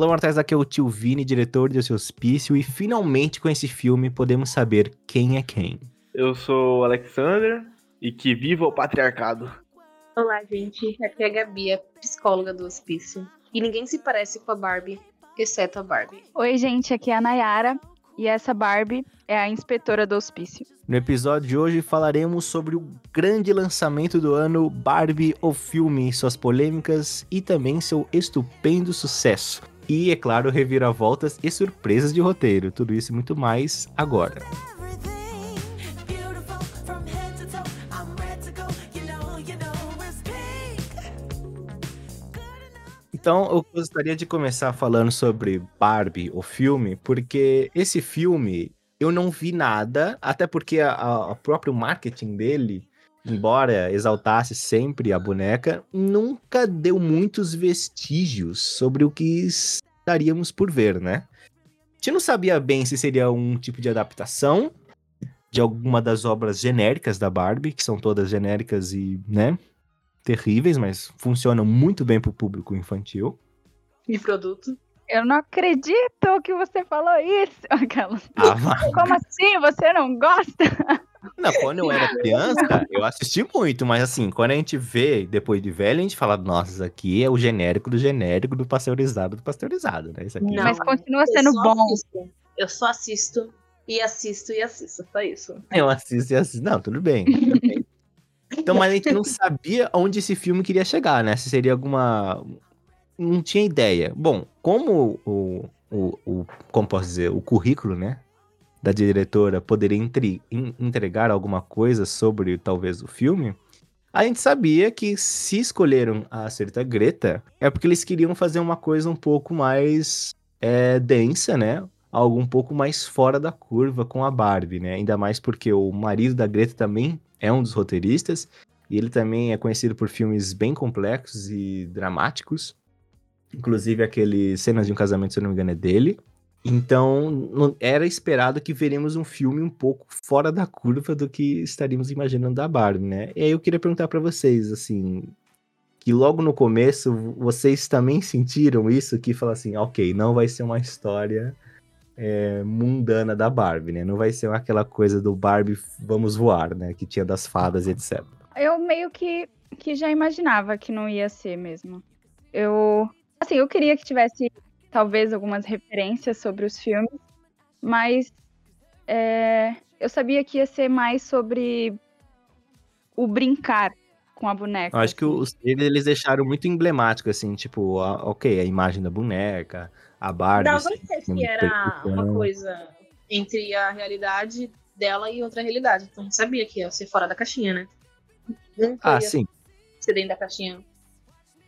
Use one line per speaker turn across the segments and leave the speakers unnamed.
Olá, Mortais, aqui é o Tio Vini, diretor de Seu Hospício, e finalmente com esse filme podemos saber quem é quem.
Eu sou o Alexander e que viva o patriarcado.
Olá, gente. Aqui é a Gabi, a psicóloga do hospício. E ninguém se parece com a Barbie, exceto a Barbie.
Oi, gente. Aqui é a Nayara e essa Barbie é a inspetora do hospício.
No episódio de hoje falaremos sobre o grande lançamento do ano Barbie, o filme, suas polêmicas e também seu estupendo sucesso. E, é claro, reviravoltas e surpresas de roteiro. Tudo isso e muito mais agora. Então, eu gostaria de começar falando sobre Barbie, o filme, porque esse filme eu não vi nada, até porque o próprio marketing dele, embora exaltasse sempre a boneca, nunca deu muitos vestígios sobre o que estaríamos por ver, né? A gente não sabia bem se seria um tipo de adaptação de alguma das obras genéricas da Barbie, que são todas genéricas e, né, terríveis, mas funcionam muito bem pro público infantil.
E produto.
Eu não acredito que você falou isso. Aquela. Ah, Como assim? Você não gosta?
Não, quando eu era criança, eu assisti muito, mas assim, quando a gente vê depois de velho, a gente fala, nossa, isso aqui é o genérico do genérico do pasteurizado do pasteurizado, né? Isso aqui.
Não, mas continua sendo bom.
Assisto. Eu só assisto e assisto e assisto, só isso.
Eu assisto e assisto. Não, tudo bem. Tudo bem. Então, mas a gente não sabia onde esse filme queria chegar, né? Se seria alguma. Não tinha ideia. Bom, como o, o, o como posso dizer, o currículo, né? Da diretora poderia entre, entregar alguma coisa sobre talvez o filme, a gente sabia que se escolheram a acerta Greta é porque eles queriam fazer uma coisa um pouco mais é, densa, né? Algo um pouco mais fora da curva com a Barbie, né? Ainda mais porque o marido da Greta também é um dos roteiristas, e ele também é conhecido por filmes bem complexos e dramáticos. Inclusive aquele Cenas de um Casamento, se eu não me engano, é dele. Então, era esperado que veremos um filme um pouco fora da curva do que estaríamos imaginando da Barbie, né? E aí eu queria perguntar para vocês, assim, que logo no começo vocês também sentiram isso, que fala assim, ok, não vai ser uma história é, mundana da Barbie, né? Não vai ser aquela coisa do Barbie vamos voar, né? Que tinha das fadas e etc.
Eu meio que, que já imaginava que não ia ser mesmo. Eu, assim, eu queria que tivesse talvez algumas referências sobre os filmes, mas é, eu sabia que ia ser mais sobre o brincar com a boneca.
Eu acho assim. que os eles deixaram muito emblemático, assim, tipo, a, ok, a imagem da boneca, a Barbie.
Dava assim, que era uma coisa entre a realidade dela e outra realidade. Então não sabia que ia ser fora da caixinha, né?
Não ah, sim.
Ser dentro da caixinha.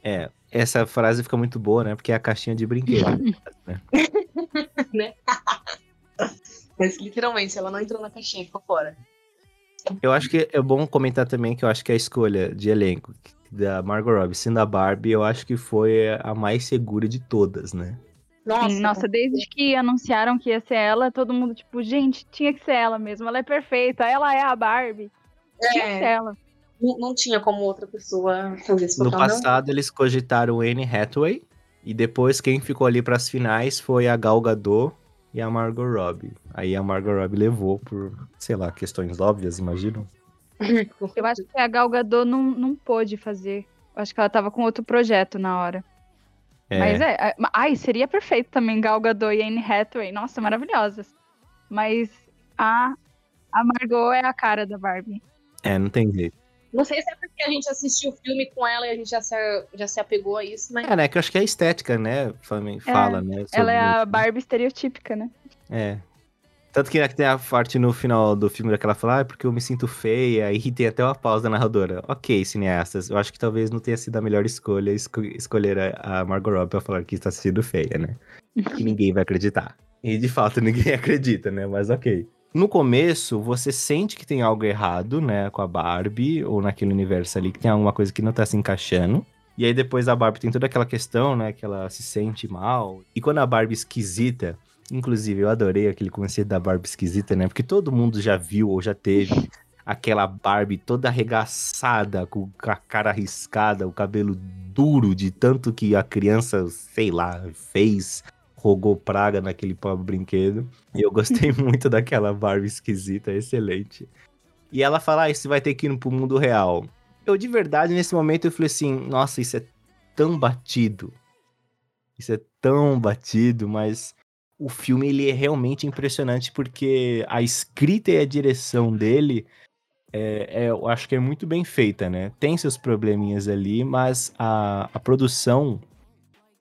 É, essa frase fica muito boa, né? Porque é a caixinha de brinquedo.
né? né? Mas literalmente, ela não entrou na caixinha, ficou fora.
Eu acho que é bom comentar também que eu acho que a escolha de elenco da Margot Robbie sendo a Barbie, eu acho que foi a mais segura de todas, né?
Nossa, Sim, nossa, desde que anunciaram que ia ser ela, todo mundo, tipo, gente, tinha que ser ela mesmo. Ela é perfeita, ela é a Barbie. É, tinha que ser ela.
Não, não tinha como outra pessoa fazer esse
papel. No passado, não. eles cogitaram Anne Hathaway. E depois, quem ficou ali para as finais foi a Gal Gadot e a Margot Robbie. Aí a Margot Robbie levou por, sei lá, questões óbvias, imaginam?
Eu acho que a Gal Gadot não, não pôde fazer. Eu acho que ela tava com outro projeto na hora. É. Mas é, ai, seria perfeito também Gal Gadot e Anne Hathaway. Nossa, maravilhosas. Mas a, a Margot é a cara da Barbie.
É, não tem jeito.
Não sei se é porque a gente assistiu o filme com ela e a gente já se, já se apegou a isso, mas.
É, né? Que eu acho que é a estética, né? Fala, é, né?
Ela é a Barbie estereotípica, né?
É. Tanto que tem a parte no final do filme daquela fala, ah, porque eu me sinto feia, e tem até uma pausa da narradora. Ok, cineastas, eu acho que talvez não tenha sido a melhor escolha esco escolher a, a Margot Robbie pra falar que está sendo feia, né? que ninguém vai acreditar. E de fato ninguém acredita, né? Mas ok. No começo, você sente que tem algo errado, né, com a Barbie, ou naquele universo ali, que tem alguma coisa que não tá se encaixando. E aí depois a Barbie tem toda aquela questão, né, que ela se sente mal. E quando a Barbie esquisita, Inclusive, eu adorei aquele conceito da Barbie esquisita, né? Porque todo mundo já viu ou já teve aquela Barbie toda arregaçada, com a cara arriscada, o cabelo duro de tanto que a criança, sei lá, fez, rogou praga naquele pobre brinquedo. E eu gostei muito daquela Barbie esquisita, excelente. E ela fala, ah, isso vai ter que ir pro mundo real. Eu, de verdade, nesse momento, eu falei assim, nossa, isso é tão batido. Isso é tão batido, mas o filme ele é realmente impressionante porque a escrita e a direção dele é, é, eu acho que é muito bem feita, né? Tem seus probleminhas ali, mas a, a produção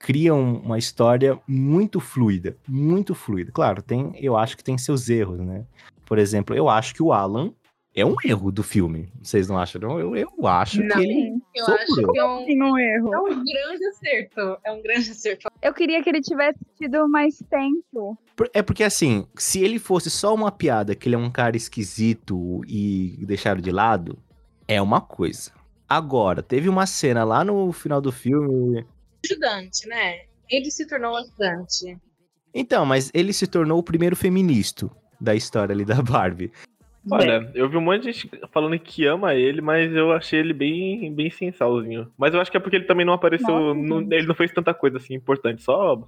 cria um, uma história muito fluida, muito fluida. Claro, tem, eu acho que tem seus erros, né? Por exemplo, eu acho que o Alan é um erro do filme. Vocês não acham? Não? Eu, eu acho
não,
que ele.
Eu acho que é um,
um erro.
é um grande acerto. É um grande acerto.
Eu queria que ele tivesse tido mais tempo.
É porque assim, se ele fosse só uma piada, que ele é um cara esquisito e deixaram de lado, é uma coisa. Agora, teve uma cena lá no final do filme.
Ajudante, né? Ele se tornou ajudante.
Então, mas ele se tornou o primeiro feminista da história ali da Barbie.
Olha, eu vi um monte de gente falando que ama ele, mas eu achei ele bem, bem sensalzinho. Mas eu acho que é porque ele também não apareceu.
Gente.
ele não fez tanta coisa assim importante, só,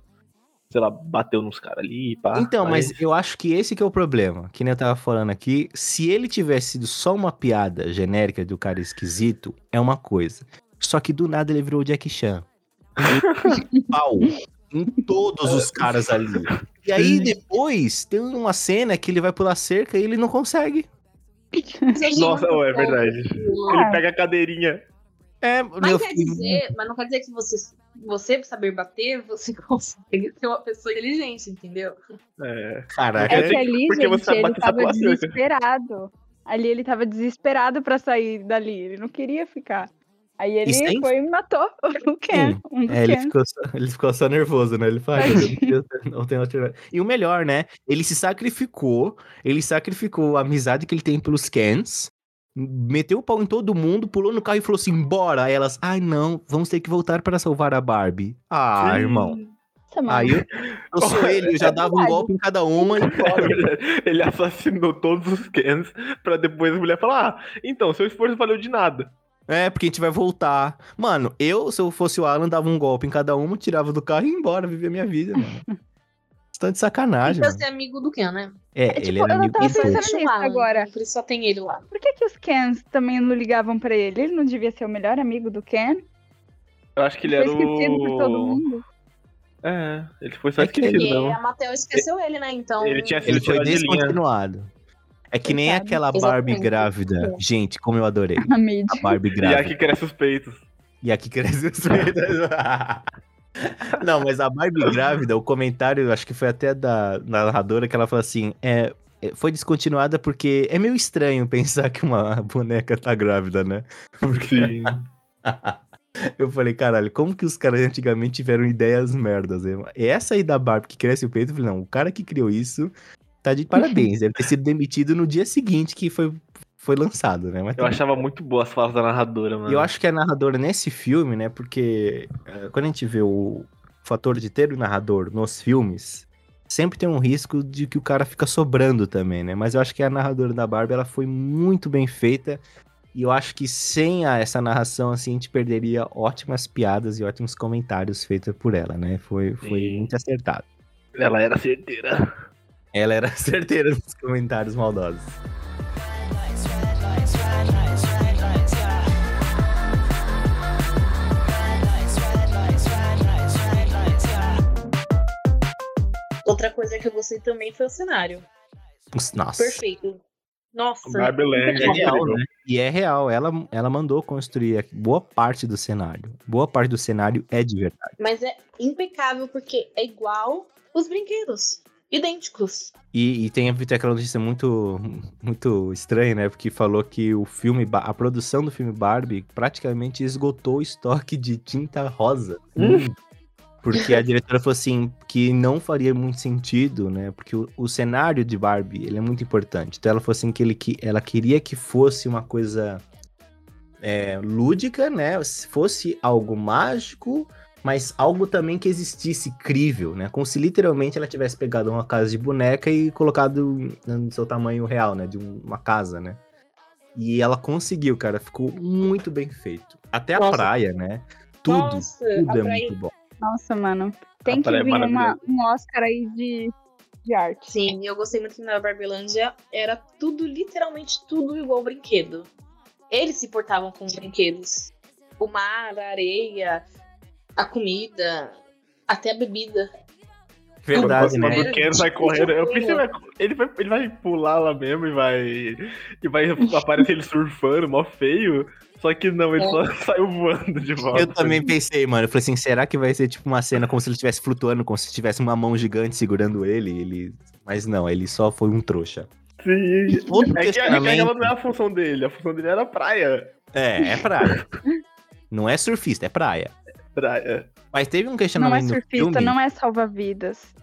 sei lá, bateu nos caras ali, pá.
Então, mas eu acho que esse que é o problema. Que nem eu tava falando aqui. Se ele tivesse sido só uma piada genérica do cara esquisito, é uma coisa. Só que do nada ele virou o Jack Chan. Pau em todos os caras ali. E aí depois tem uma cena que ele vai pular cerca e ele não consegue.
Nossa, oh, é verdade. Ele pega a cadeirinha.
É,
Mas
meu
quer
filho.
dizer, mas não quer dizer que você, você saber bater, você consegue ser uma pessoa inteligente, entendeu?
É.
Caraca,
É
É,
que ali,
porque você
gente,
sabe
ele tava desesperado. Ali ele tava desesperado pra sair dali. Ele não queria ficar. Aí ele
sem-
foi e matou o Ken. Um
É, ele
Ken.
ficou, só, ele ficou só nervoso, né? Ele fala, "Ai, meu Deus, não tem- alternativa. E o melhor, né? Ele se sacrificou, ele sacrificou a amizade que ele tem pelos Kens, meteu o pau em todo mundo, pulou no carro e falou assim, bora. Aí elas, ai não, vamos ter que voltar para salvar a Barbie. Ah,
Sim.
irmão.
Nossa, mano.
Aí eu, eu sou ele, eu já dava um golpe em cada uma e
É. Ele assassinou todos os Kens pra depois a mulher falar: Ah, então, seu esforço valeu de nada.
É, porque a gente vai voltar. Mano, eu, se eu fosse o Alan, dava um golpe em cada uma, tirava do carro e ia embora, viver minha vida, mano. Estão de sacanagem,
Pra
mano.
ser amigo do Ken, né?
É,
É,
ele
tipo,
era
eu
amigo
tava pensando nisso agora.
Por isso só tem ele lá.
Por que, que os Kens também não ligavam pra ele? Ele não devia ser o melhor amigo do Ken?
Eu acho que ele
Foi
era
esquecido por todo
o.
mundo.
É, ele foi só
É que
esquecido,
Porque a Mattel esqueceu ele, né? Então.
Ele tinha sido
Ele foi descontinuado. É que nem aquela
Exatamente.
Barbie grávida. Gente, como eu adorei.
A.
A Barbie
E
grávida.
aqui cresce os peitos.
E aqui cresce os peitos. Não, mas a Barbie grávida, o comentário, acho que foi até da, da narradora, que ela falou assim: é, é, foi descontinuada porque é meio estranho pensar que uma boneca tá grávida, né? Porque
Sim.
eu falei, caralho, como que os caras antigamente tiveram ideias merdas? né? Essa aí da Barbie que cresce o peito, eu falei, não, o cara que criou isso tá de parabéns. Deve ter sido demitido no dia seguinte que foi, foi lançado, né? Mas
Eu
tudo
achava muito boa as falas da narradora, mano.
e eu acho que a narradora nesse filme, né? Porque eh, quando a gente vê o fator de ter o narrador nos filmes, sempre tem um risco de que o cara fica sobrando também, né? Mas eu acho que a narradora da Barbie, ela foi muito bem feita. E eu acho que sem a- essa narração, assim, a gente perderia ótimas piadas e ótimos comentários feitos por ela, né? Foi, foi
Sim.
muito acertado.
Ela era certeira.
Ela era certeira nos comentários maldosos.
Outra coisa que eu gostei também foi o cenário.
Nossa.
Perfeito. Nossa.
É real, né? E é real, ela, ela mandou construir boa parte do cenário. Boa parte do cenário é de verdade.
Mas é impecável porque é igual os brinquedos. Idênticos.
E, e tem até aquela notícia muito, muito estranha, né? Porque falou que o filme, a produção do filme Barbie praticamente esgotou o estoque de tinta rosa.
Hum.
Porque a diretora falou assim que não faria muito sentido, né? Porque o, o cenário de Barbie ele é muito importante. Então ela falou assim que, ele, que ela queria que fosse uma coisa é, lúdica, né? Se fosse algo mágico, mas algo também que existisse crível, né? Como se literalmente ela tivesse pegado uma casa de boneca e colocado no seu tamanho real, né? De um- uma casa, né? E ela conseguiu, cara. Ficou muito bem feito. Até a
Nossa.
praia, né? Tudo,
Nossa,
tudo
a
é
praia-
muito bom.
Nossa, mano. Tem que
praia é
vir uma,
maravilhosa.
um Oscar aí de, de arte.
Sim, eu gostei muito que na Barbilândia era tudo, literalmente tudo igual brinquedo. Eles se portavam com os brinquedos. O mar, a areia, a comida, até a bebida.
Verdade, né?
O Ken sai correndo, eu pensei, ele vai, ele, vai, vai pular lá mesmo e vai. E vai aparecer ele surfando, mó feio. Só que não, ele
É.
só saiu voando de volta.
Eu também pensei, mano. Eu falei assim, será que vai ser tipo uma cena como se ele estivesse flutuando, como se tivesse uma mão gigante segurando ele? ele... Mas não, ele só foi um trouxa.
Sim.
Outro
É que, é que
questionamento.
aquela não é a função dele, a função dele era praia.
É, é praia. não é surfista, é praia.
Praia.
Mas teve um
Não é
questionamento no
surfista,
filme.
não é salva-vidas.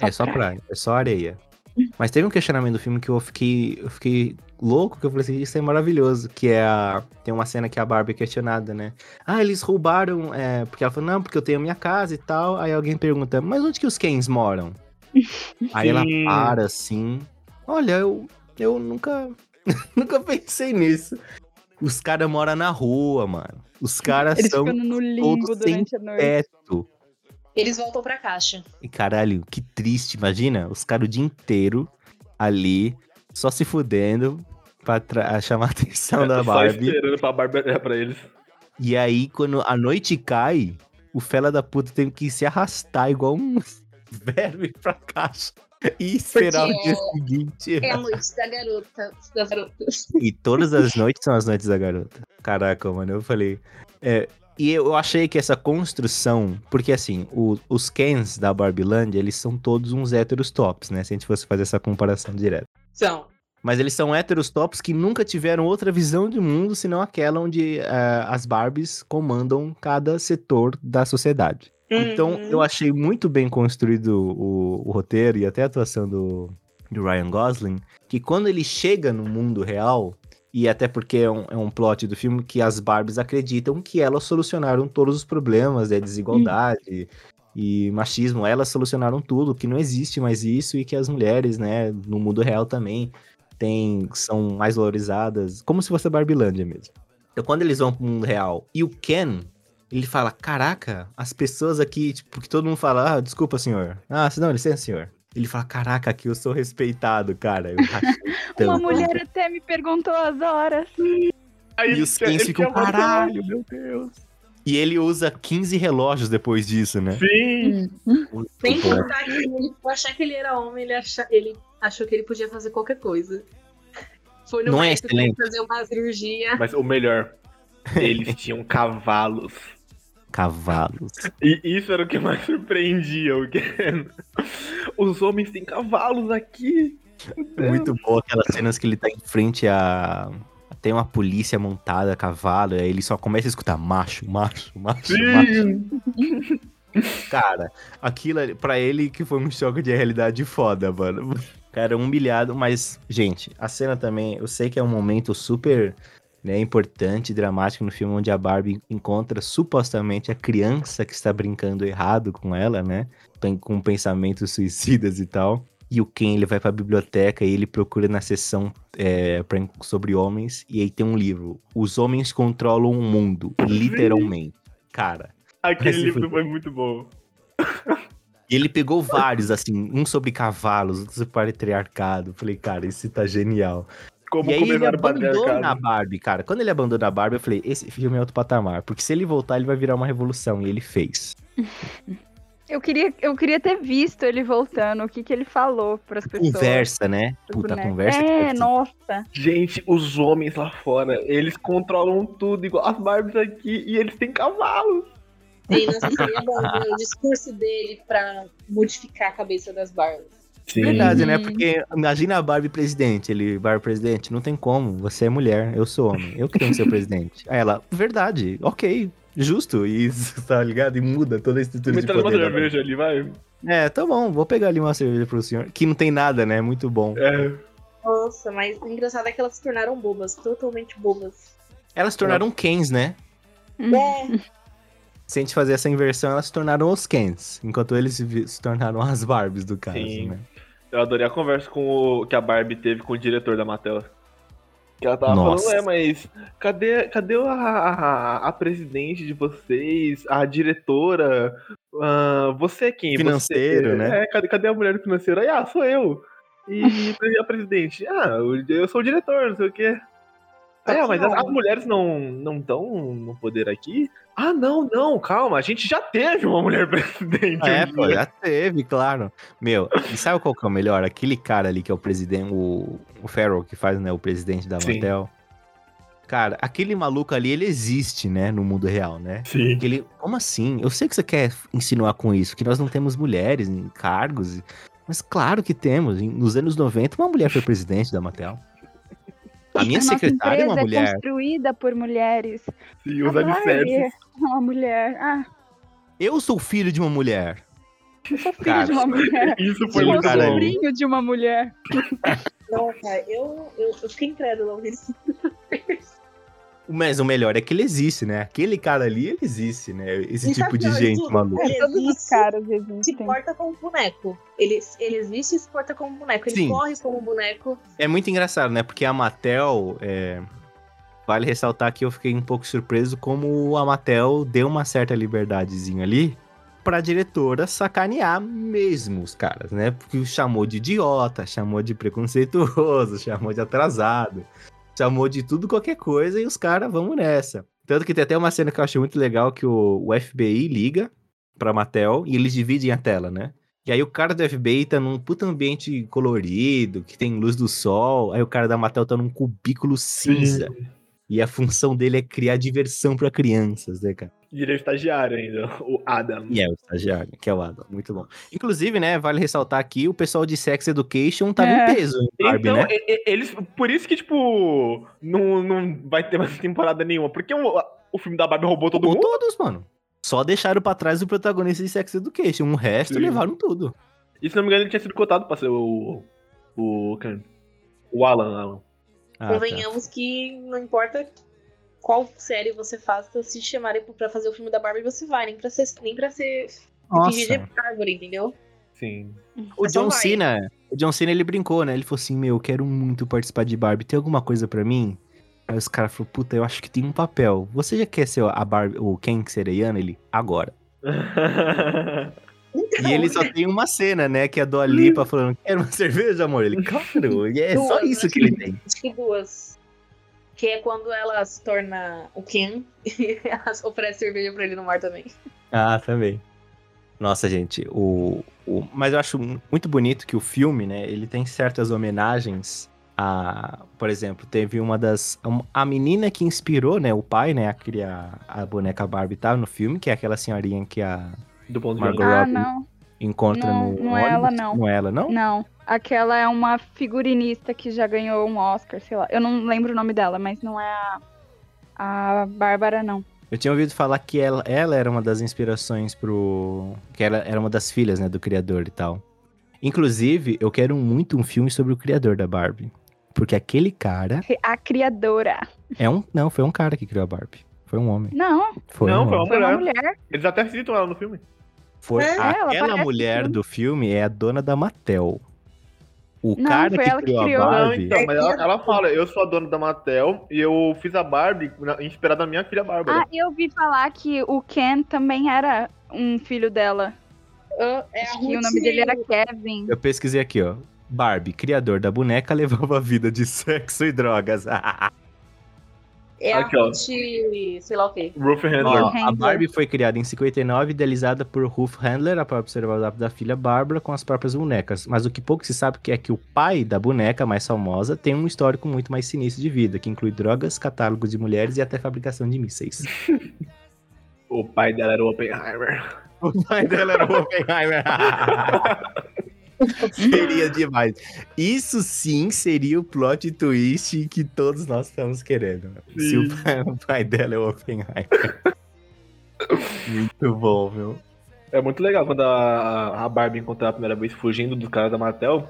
é só praia, é só areia. Mas teve um questionamento do filme que eu fiquei, eu fiquei louco, que eu falei assim, isso é maravilhoso, que é a... Tem uma cena que a Barbie é questionada, né? Ah, eles roubaram, é... porque ela falou, não, porque eu tenho minha casa e tal. Aí alguém pergunta, mas onde que os Kens moram? Aí ela para assim, olha, eu, eu nunca, nunca pensei nisso. Os caras moram na rua, mano. Os caras são
no limbo
todos sem
durante a noite.
teto.
Eles voltam pra caixa.
E caralho, que triste, imagina? Os caras o dia inteiro ali, só se fudendo pra chamar a atenção da
Só
Barbie.
esperando pra Barbie olhar pra eles.
E aí, quando a noite cai, o fela da puta tem que se arrastar igual um verme pra caixa. E esperar
Porque
o dia seguinte.
É a noite da garota. Das garotas.
E todas as noites são as noites da garota. Caraca, mano, eu falei. é, e eu achei que essa construção. Porque assim, o- os Kens da Barbilândia, eles são todos uns héteros tops, né? Se a gente fosse fazer essa comparação direta.
São.
Mas eles são héteros tops que nunca tiveram outra visão de mundo senão aquela onde eh, as Barbies comandam cada setor da sociedade. Então,
Uhum.
eu achei muito bem construído o, o roteiro e até a atuação do, do Ryan Gosling, que quando ele chega no mundo real, e até porque é um, é um plot do filme que as Barbies acreditam que elas solucionaram todos os problemas, é desigualdade e machismo, elas solucionaram tudo, que não existe mais isso e que as mulheres, né, no mundo real também tem, são mais valorizadas, como se fosse a Barbilândia mesmo. Então, quando eles vão pro mundo real e o Ken, ele fala: Caraca, as pessoas aqui, tipo, que todo mundo fala: Ah, desculpa, senhor. Ah, não, licença, senhor. Ele fala: Caraca, aqui eu sou respeitado, cara. Eu.
Uma mulher até me perguntou as horas.
Aí
E os
ele
Kens ficam: Caralho, meu Deus. E ele usa 15 relógios depois disso, né?
Sim.
Muito
Sem contar que ele, por achar que ele era homem, ele, acha, ele achou que ele podia fazer qualquer coisa. Foi no
Não é excelente?
fazer uma cirurgia.
Mas o melhor, eles tinham cavalos.
Cavalos.
E isso era o que mais surpreendia o Ken. Os homens têm cavalos aqui.
Muito bom aquelas cenas que ele tá em frente a. Tem uma polícia montada a cavalo, e aí ele só começa a escutar macho, macho, macho, macho. Cara, aquilo pra ele que foi um choque de realidade foda, mano. Cara, humilhado, mas, gente, a cena também, eu sei que é um momento super né, importante, dramático no filme, onde a Barbie encontra supostamente a criança que está brincando errado com ela, né? Com pensamentos suicidas e tal. E o Ken, ele vai pra biblioteca e ele procura na seção é, pra- sobre homens, e aí tem um livro, Os Homens Controlam o Mundo, literalmente. Cara,
Aquele livro
foi-
foi muito bom.
E ele pegou vários, assim, um sobre cavalos, outro sobre patriarcado. Falei, cara, esse tá genial.
Como
e aí ele abandona a. Barbie, cara. Quando ele abandona a Barbie, eu falei, esse filme é outro patamar. Porque se ele voltar, ele vai virar uma revolução. E ele fez.
Eu queria, eu queria ter visto ele voltando, o que, que ele falou pras pessoas.
Conversa, né? Puta, conversa que
É,
ser-
nossa.
Gente, os homens lá fora, eles controlam tudo, igual as Barbies aqui, e eles têm cavalos.
E nossa, seria bom o discurso dele pra modificar a cabeça das barbas.
Sim.
Verdade, né?
Uhum.
Porque imagina a Barbie presidente. Ele, Barbie presidente, não tem como. Você é mulher, eu sou homem. Eu que tenho que ser presidente. Aí ela, verdade, ok, justo. E isso, tá ligado? E muda toda a estrutura
Me
de
traz uma
poder. da
cerveja ali, vai.
É, tá bom, vou pegar ali uma cerveja pro senhor. Que não tem nada, né? Muito bom.
É.
Nossa, mas o engraçado é que elas se tornaram bobas, totalmente bobas.
Elas se tornaram Kens, né?
É,
Se a gente fazer essa inversão, elas se tornaram os Kens. Enquanto eles se tornaram as Barbies do caso,
Sim.
né?
Eu adorei a conversa com o que a Barbie teve com o diretor da Mattel. Que ela tava
Nossa.
falando, é, mas cadê, cadê a, a, a presidente de vocês, a diretora? Ah, você é quem?
Financeiro,
você,
né?
É, cadê, cadê a mulher do financeiro? Aí, ah, sou eu. E a presidente? Ah, eu sou o diretor, não sei o quê.
Tá
É, mas as,
não.
as mulheres não não estão no poder aqui? Ah, não, não, calma, a gente já teve uma mulher presidente.
É, pô, já teve, claro. Meu, e sabe qual que é o melhor? Aquele cara ali que é o presidente, o, o Farrell, que faz, né, o presidente da
Sim.
Mattel. Cara, aquele maluco ali, ele existe, né, no mundo real, né?
Sim.
Ele, como assim? Eu sei que você quer insinuar com isso, que nós não temos mulheres em cargos, mas claro que temos. Em- Nos anos 90, uma mulher foi presidente da Mattel. A minha
A
secretária é uma
empresa
mulher.
construída por mulheres.
Sim, os
A
alicerces.
É uma mulher. Ah,
Eu sou filho de uma mulher.
eu sou filho
Cara,
de uma mulher.
Isso foi bom.
sobrinho de uma mulher.
Não, cara, eu, eu, eu fiquei incrédula ouvindo isso.
Mas o melhor é que ele existe, né? Aquele cara ali, ele existe, né? Esse
E
tipo de gente
tudo?
maluca.
Ele
Todos os caras
se
existem.
porta como boneco. Ele, ele existe e se porta como boneco. Ele
Sim.
corre como boneco.
É muito engraçado, né? Porque a Mattel. é, Vale ressaltar que eu fiquei um pouco surpreso como a Mattel deu uma certa liberdadezinha ali pra diretora sacanear mesmo os caras, né? Porque chamou de idiota, chamou de preconceituoso, chamou de atrasado, chamou de tudo qualquer coisa e os caras vamos nessa. Tanto que tem até uma cena que eu achei muito legal que o, o FBI liga pra Mattel e eles dividem a tela, né? E aí o cara do FBI tá num puta ambiente colorido, que tem luz do sol. Aí o cara da Mattel tá num cubículo cinza. E a função dele é criar diversão pra crianças, né, cara?
E ele é estagiário ainda, o Adam.
E é o estagiário, que é o Adam. Muito bom. Inclusive, né, vale ressaltar aqui, o pessoal de Sex Education tá
É.
em peso em Barbie,
então,
né?
eles. Por isso que, tipo, não, não vai ter mais temporada nenhuma. Porque o, o filme da Barbie roubou todo
Ou
mundo.
todos, mano. Só deixaram pra trás o protagonista de Sex Education. O resto
Sim.
levaram tudo.
E se não me engano, ele tinha sido cotado pra ser o. O. quem? O Alan. Alan.
Ah, tá.
Convenhamos que não importa qual série você faça, se te chamarem pra fazer o filme da Barbie, você vai. Nem pra ser, nem pra ser fingir de árvore, entendeu?
Sim.
O
Só
John
vai.
Cena, o John Cena, ele brincou, né? Ele falou assim, meu, eu quero muito participar de Barbie. Tem alguma coisa pra mim? Aí os caras falaram, puta, eu acho que tem um papel. Você já quer ser a Barbie, o Ken Sereiano? Ele, agora.
Então,
E ele só tem uma cena, né? Que é a Dua Lipa falando, quer uma cerveja, amor? Ele, claro. E é só
Duas,
isso
né?
que ele tem.
Acho que duas. Que é quando ela se torna o Ken e ela oferece cerveja pra ele no mar também.
Ah, também. Nossa, gente, o, o... Mas eu acho muito bonito que o filme, né? Ele tem certas homenagens a... Por exemplo, teve uma das... A menina que inspirou, né? O pai, né? A criar a boneca Barbie tá no filme, que é aquela senhorinha que a
Do ponto de
Margot
vista.
Ah, não.
encontra
Não,
no
não é ela, não.
Não é ela, não?
Não. Aquela é uma figurinista que já ganhou um Oscar, sei lá. Eu não lembro o nome dela, mas não é a, a Bárbara, não.
Eu tinha ouvido falar que ela, ela era uma das inspirações pro. Que ela era uma das filhas, né, do criador e tal. Inclusive, eu quero muito um filme sobre o criador da Barbie. Porque aquele cara
A criadora.
é um. Não, foi um cara que criou a Barbie. Foi um homem.
Não,
Foi
Não,
um
foi
homem.
foi uma
mulher. Eles até citam ela no filme.
Foi
É,
ela
aquela mulher do filme é a dona da Mattel. O
Não,
cara
foi
que
ela que
criou a
criou.
Não,
Barbie.
então, mas ela, ela fala, eu sou a dona da Mattel e eu fiz a Barbie inspirada na minha filha Bárbara.
Ah, eu ouvi falar que o Ken também era um filho dela.
Ah, É
Acho que o nome dele era Kevin.
Eu pesquisei aqui, ó. Barbie, criador da boneca, levava a vida de sexo e drogas.
É a
Aqui, ó.
Ruth, sei lá o quê.
Ruth Handler.
Ó, a. Barbie foi criada em 59, idealizada por Ruth Handler para observar o da filha Bárbara com as próprias bonecas. Mas o que pouco se sabe é que o pai da boneca mais famosa tem um histórico muito mais sinistro de vida, que inclui drogas, catálogos de mulheres e até fabricação de mísseis.
O pai dela era o Oppenheimer.
O pai dela era o Oppenheimer. seria demais. Isso sim seria o plot twist que todos nós estamos querendo. Se o
Sim.
pai, o pai dela é o Oppenheimer. Muito bom, meu.
É muito legal quando a, a Barbie encontrar a primeira vez fugindo dos caras da Mattel.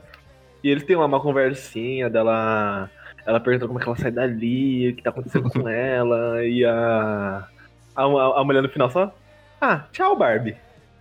E eles têm lá uma conversinha dela. Ela pergunta como é que ela sai dali, o que tá acontecendo com ela. E a, a. A mulher no final só. Ah, tchau, Barbie.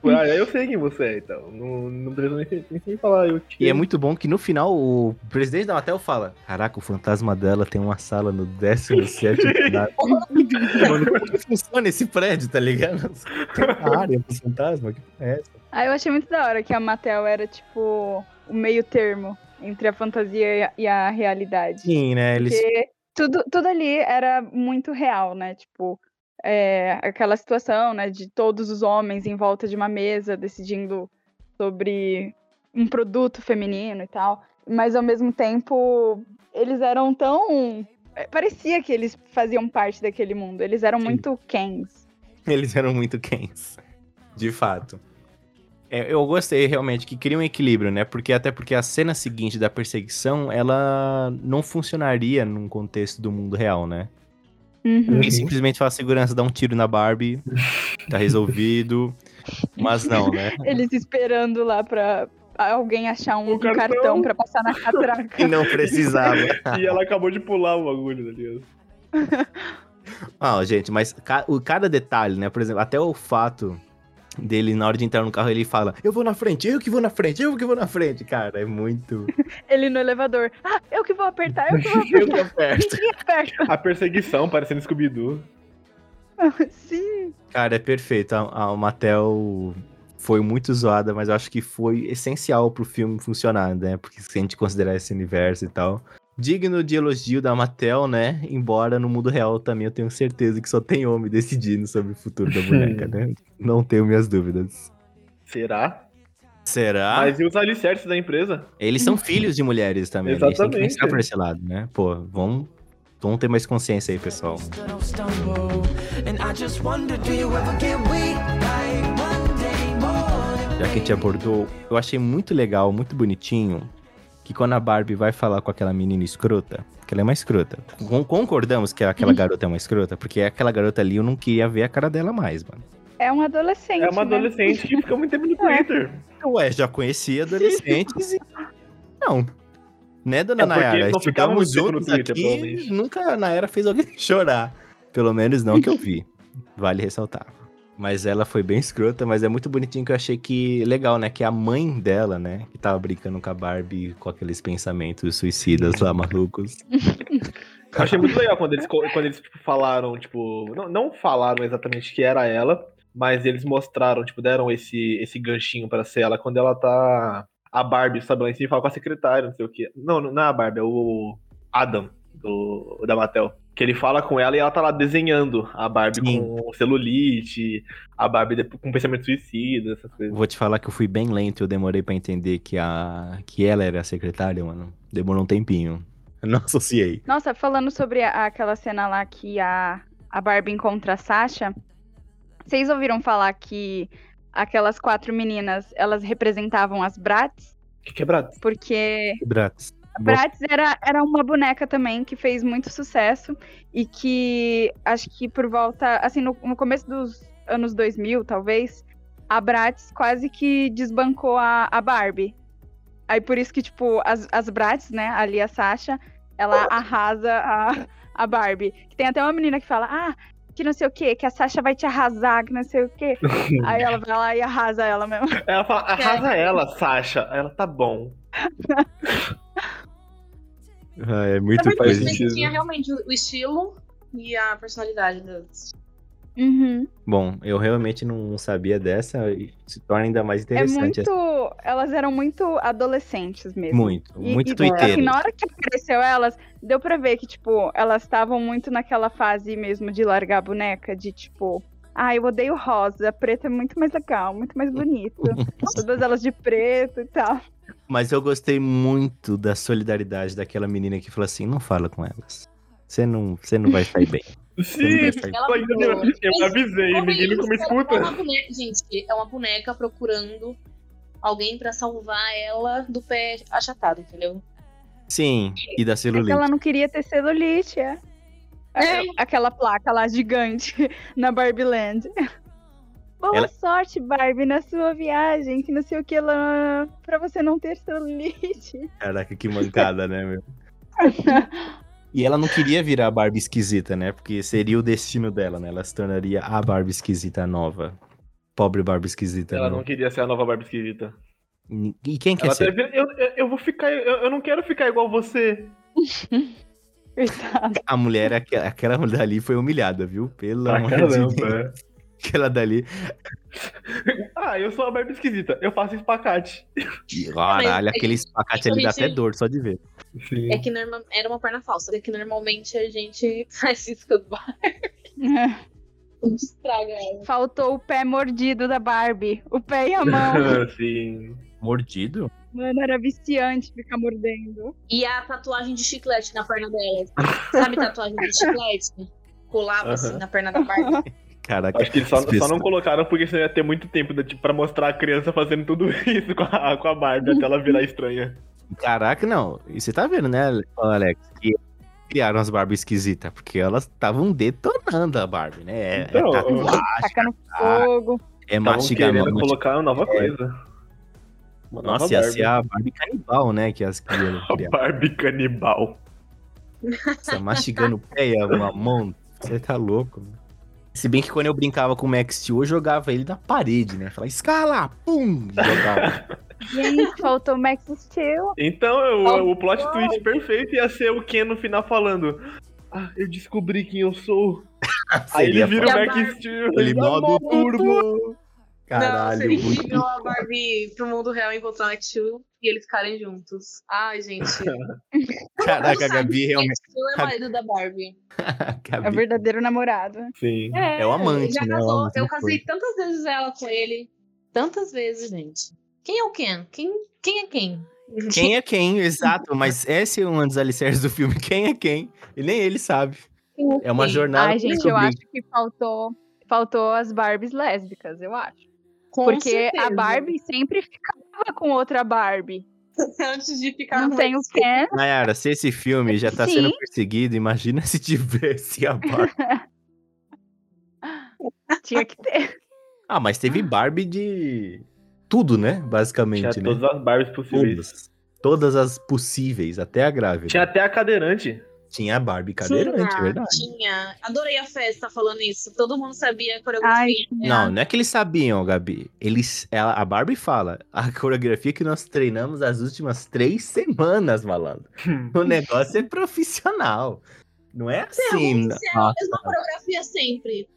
Ah, eu sei quem você é, então. Não, não precisa nem, nem, nem falar. Eu te...
E é muito bom que no final o presidente da Mattel fala: Caraca, o fantasma dela tem uma sala no 17 andar. Mano, como que funciona esse prédio, tá ligado? Tem uma área pro fantasma? Que é essa?
Ah, eu achei muito da hora que a Mattel era, tipo, o meio termo entre a fantasia e a, e a realidade.
Sim, né? Eles.
Porque tudo, tudo ali era muito real, né? Tipo, é, aquela situação, né, de todos os homens em volta de uma mesa decidindo sobre um produto feminino e tal. Mas ao mesmo tempo, eles eram tão. é, Parecia que eles faziam parte daquele mundo. Eles eram
Sim.
muito Kens.
Eles eram muito quentes. De fato. É, eu gostei realmente que cria um equilíbrio, né? Porque até porque a cena seguinte da perseguição, ela não funcionaria num contexto do mundo real, né?
Uhum.
E simplesmente fala segurança, dá um tiro na Barbie, tá resolvido. Mas não, né?
Eles esperando lá pra alguém achar um, um
cartão.
cartão pra passar na catraca.
E não precisava.
E ela acabou de pular o bagulho, tá ligado?
Ah, gente, mas ca- o, cada detalhe, né? Por exemplo, até o fato dele, na hora de entrar no carro, ele fala: Eu vou na frente, eu que vou na frente, eu que vou na frente. Cara, é muito.
Ele no elevador. Ah, eu que vou apertar, eu que vou
Eu
apertar.
tô perto.
Ninguém aperta.
A perseguição parecendo Scooby-Doo.
Sim.
Cara, é perfeito. A, a Mattel foi muito zoada, mas eu acho que foi essencial pro filme funcionar, né? Porque se a gente considerar esse universo e tal. Digno de elogio da Mattel, né? Embora no mundo real também eu tenho certeza que só tem homem decidindo sobre o futuro da boneca, né? Não tenho minhas dúvidas.
Será?
Será?
Mas e os alicerces da empresa?
Eles são filhos de mulheres também. né? A gente tem que
Exatamente.
pensar por esse lado, né? Pô, vamos, vamos ter mais consciência aí, pessoal.
don't stumble. And I just wonder, do you ever get weak like Monday morning?
Já que a gente abordou, eu achei muito legal, muito bonitinho, que quando a Barbie vai falar com aquela menina escrota, que ela é uma escrota. Con- Concordamos que aquela garota é uma escrota, porque aquela garota ali eu não queria ver a cara dela mais, mano.
É um adolescente.
É uma
né?
adolescente que fica muito tempo no
É.
Twitter.
Ué, já conheci adolescentes e... Não. Né, dona
É porque
Nayara?
no
juntos
Twitter,
aqui, nunca a Nayara fez alguém chorar. Pelo menos não que eu vi. Vale ressaltar. Mas ela foi bem escrota, mas é muito bonitinho que eu achei que legal, né? Que a mãe dela, né? Que tava brincando com a Barbie com aqueles pensamentos suicidas lá, malucos.
Eu achei muito legal quando eles, quando eles tipo, falaram, tipo. Não, não falaram exatamente que era ela, mas eles mostraram, tipo, deram esse, esse ganchinho pra ser ela quando ela tá. A Barbie, sabe, lá em cima fala com a secretária, não sei o quê. Não, não é a Barbie, é o Adam, do, da Mattel. Que ele fala com ela e ela tá lá desenhando a Barbie
Sim.
com celulite, a Barbie com pensamento suicida, essas coisas.
Vou te falar que eu fui bem lento, eu demorei pra entender que, a... que ela era a secretária, mano. Demorou um tempinho. Eu não associei.
Nossa, falando sobre a- aquela cena lá que a, a Barbie encontra a Sasha, vocês ouviram falar que aquelas quatro meninas, elas representavam as Bratz?
Que quebrado.
Porque
Bratis.
A Bratz era, era uma boneca também que fez muito sucesso e que acho que por volta, assim, no, no começo dos anos 2000, talvez, a Bratz quase que desbancou a, a Barbie. Aí por isso que, tipo, as, as Bratz, né, ali a Sasha, ela arrasa a, a Barbie. Que tem até uma menina que fala, ah, que não sei o que, que a Sasha vai te arrasar, que não sei o que. Aí ela vai lá e arrasa ela mesmo.
Ela fala, arrasa ela, Sasha. Aí Ela tá bom.
Ah, é muito
sentido.
tinha realmente o estilo e a personalidade das.
Uhum.
Bom, eu realmente não sabia dessa e se torna ainda mais
É
interessante.
muito. Elas eram muito adolescentes mesmo.
Muito,
E-
muito
e,
tuiteiro.
assim, na hora que apareceu elas, deu pra ver que, tipo, elas estavam muito naquela fase mesmo de largar a boneca, de tipo. Ah, eu odeio rosa, preto é muito mais legal, muito mais bonito. Todas elas de preto e tal.
Mas eu gostei muito da solidariedade daquela menina que falou assim: não fala com elas. Você não, você não vai sair bem.
Sim, só que eu, eu avisei, ninguém nunca me
É
escuta.
uma boneca, gente, é uma boneca procurando alguém pra salvar ela do pé achatado, entendeu?
Sim, e da
É que
celulite.
ela não queria ter celulite, é.
É.
Aquela placa lá gigante na Barbie Land. Boa
Ela-
sorte, Barbie, na sua viagem, que não sei o que lá, pra você não ter celulite.
Caraca, que mancada, né, meu? E ela não queria virar a Barbie esquisita, né? Porque seria o destino dela, né? Ela se tornaria a Barbie esquisita nova. pobre Barbie esquisita.
Ela
não.
não queria ser a nova Barbie esquisita.
E quem quer
Ela
ser?
teve, eu, eu, vou ficar. Eu, eu não quero ficar igual você.
A mulher, aquela, aquela mulher ali foi humilhada, viu? Pelo
Pra
amor de
caramba.
Deus. Aquela dali.
Ah, eu sou a Barbie esquisita. Eu faço espacate.
Caralho,
é que-
aquele espacate ali dá até dor só de ver.
Sim.
É que norma- era uma perna falsa. É que normalmente a gente faz isso com Barbie. Estraga ela.
Faltou o pé mordido da Barbie. O pé e a mão.
Sim.
Mordido?
Mano, era viciante ficar mordendo.
E a tatuagem de chiclete na perna dela. Sabe tatuagem de chiclete? Colava assim
Aham.
na perna da Barbie.
Caraca.
Acho que eles só, só não colocaram porque senão ia ter muito tempo da- tipo, pra mostrar a criança fazendo tudo isso com a, com a Barbie até ela virar estranha.
Caraca, não. E você tá vendo, né, Alex? Que criaram as Barbie esquisitas, porque elas estavam detonando a Barbie, né? É,
Então,
é tatuagem,
Tacando fogo.
é mastigamento.
querendo colocar uma nova coisa. Uma nova
Nossa, ia
Barbie.
ser a Barbie canibal, né? Que as crianças
A
criaram.
Barbie canibal.
Nossa, mastigando o pé e uma mão. Você tá louco. mano. Se bem que quando eu brincava com o Max Steel, eu jogava ele na parede, né? Falava, escala, pum! Jogava.
Gente, faltou o Max Steel.
Então, eu-
Oh,
o plot twist perfeito ia ser o Ken no final falando: Ah, eu descobri quem eu sou. Aí ele vira o. Max Steel.
Ele modo
mó
turbo.
Não,
Caralho.
se ele
muito-
enviou a Barbie pro mundo real encontrar o Steel e eles ficarem juntos. Ai, gente.
Caraca, a Gabi realmente.
Steel é o marido da Barbie.
É o verdadeiro namorado.
Sim.
É o amante,
já
né?
casou.
Amante
Eu
não
casei tantas vezes ela com ele. Tantas vezes, gente. Quem é o Ken? Quem, quem é quem?
Quem é quem, exato, mas esse é um dos alicerces do filme. Quem é quem? E nem ele sabe. É uma
Quem?
jornada.
Ai, gente, eu acho que faltou, faltou as Barbies lésbicas, eu acho.
Com
Porque
certeza.
a Barbie sempre ficava com outra Barbie.
Antes de ficar
Não tem o. Ken.
Nayara, se esse filme já tá sendo
Sim.
perseguido, imagina se tivesse a Barbie.
Tinha que ter.
Ah, mas teve Barbie de tudo, né?
Tinha
Basicamente, né?
todas as Barbies possíveis.
Todas. Todas as possíveis, até a grávida.
Tinha até a cadeirante.
Tinha a Barbie cadeirante,
Tinha,
é verdade.
Tinha. Adorei a festa falando isso. Todo mundo sabia a
Ai,
coreografia.
Não, não é que eles sabiam, Gabi. Eles, ela, a Barbie fala, a coreografia que nós treinamos as últimas três semanas, malandro. O negócio é profissional. Não é assim.
Se é a mesma coreografia sempre.